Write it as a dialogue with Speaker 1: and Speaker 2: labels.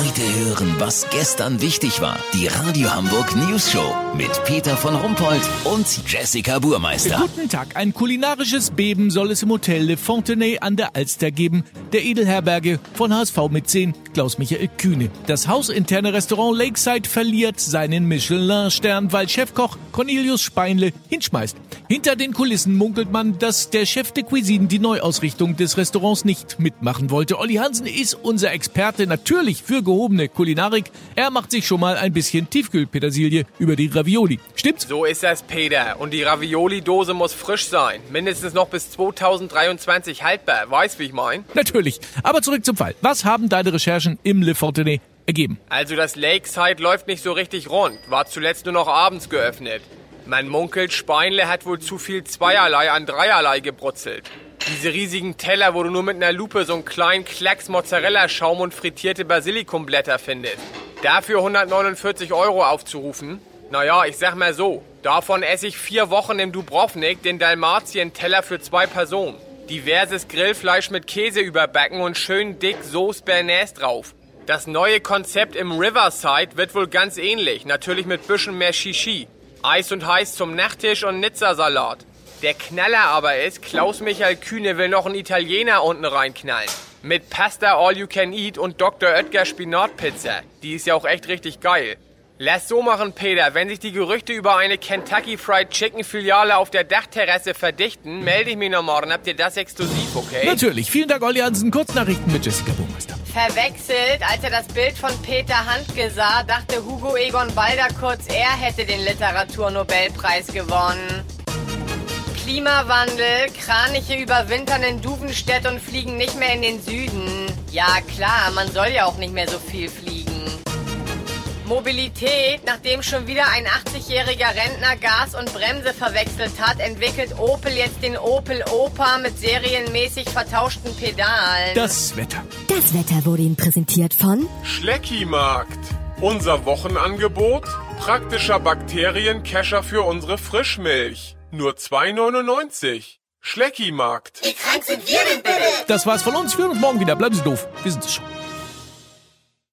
Speaker 1: Heute hören, was gestern wichtig war. Die Radio Hamburg News Show mit Peter von Rumpold und Jessica Burmeister.
Speaker 2: Guten Tag. Ein kulinarisches Beben soll es im Hotel Le Fontenay an der Alster geben. Der Edelherberge von HSV mit 10, Klaus-Michael Kühne. Das hausinterne Restaurant Lakeside verliert seinen Michelin-Stern, weil Chefkoch Cornelius Speinle hinschmeißt. Hinter den Kulissen munkelt man, dass der Chef de Cuisine die Neuausrichtung des Restaurants nicht mitmachen wollte. Olli Hansen ist unser Experte natürlich für gehobene Kulinarik. Er macht sich schon mal ein bisschen Tiefkühlpetersilie über die Ravioli. Stimmt's?
Speaker 3: So ist das, Peter. Und die Ravioli-Dose muss frisch sein. Mindestens noch bis 2023 haltbar. Weißt, wie ich mein?
Speaker 2: Natürlich. Aber zurück zum Fall. Was haben deine Recherchen im Le Fontenay ergeben?
Speaker 3: Also das Lakeside läuft nicht so richtig rund. War zuletzt nur noch abends geöffnet. Man munkelt, Speinle hat wohl zu viel Zweierlei an Dreierlei gebrutzelt. Diese riesigen Teller, wo du nur mit einer Lupe so einen kleinen Klecks Mozzarella-Schaum und frittierte Basilikumblätter findest. Dafür 149 Euro aufzurufen? Naja, ich sag mal so. Davon esse ich vier Wochen im Dubrovnik den Dalmatien-Teller für zwei Personen. Diverses Grillfleisch mit Käse überbacken und schön dick Sauce Bernays drauf. Das neue Konzept im Riverside wird wohl ganz ähnlich. Natürlich mit bisschen mehr Shishi. Eis und heiß zum Nachttisch und Nizza-Salat. Der Knaller aber ist, Klaus-Michael Kühne will noch einen Italiener unten reinknallen. Mit Pasta All You Can Eat und Dr. Oetker Spinatpizza. Die ist ja auch echt richtig geil. Lass so machen, Peter. Wenn sich die Gerüchte über eine Kentucky Fried Chicken Filiale auf der Dachterrasse verdichten, melde ich mich noch morgen. Habt ihr das exklusiv, okay?
Speaker 2: Natürlich. Vielen Dank, Olli Hansen. Kurznachrichten mit Jessica Burmeister.
Speaker 4: Verwechselt, als er das Bild von Peter Handke sah, dachte Hugo Egon Balder kurz, er hätte den Literaturnobelpreis gewonnen. Klimawandel, Kraniche überwintern in Duvenstedt und fliegen nicht mehr in den Süden. Ja klar, man soll ja auch nicht mehr so viel fliegen. Mobilität, nachdem schon wieder ein 80-jähriger Rentner Gas und Bremse verwechselt hat, entwickelt Opel jetzt den Opel Opa mit serienmäßig vertauschten Pedalen.
Speaker 2: Das Wetter.
Speaker 5: Das Wetter wurde Ihnen präsentiert von
Speaker 6: Schleckimarkt. Unser Wochenangebot? Praktischer Bakteriencacher für unsere Frischmilch. Nur 2,99. Schleckimarkt.
Speaker 2: Das war's von uns. Wir hören uns morgen wieder. Bleiben Sie doof. Wir sind es schon.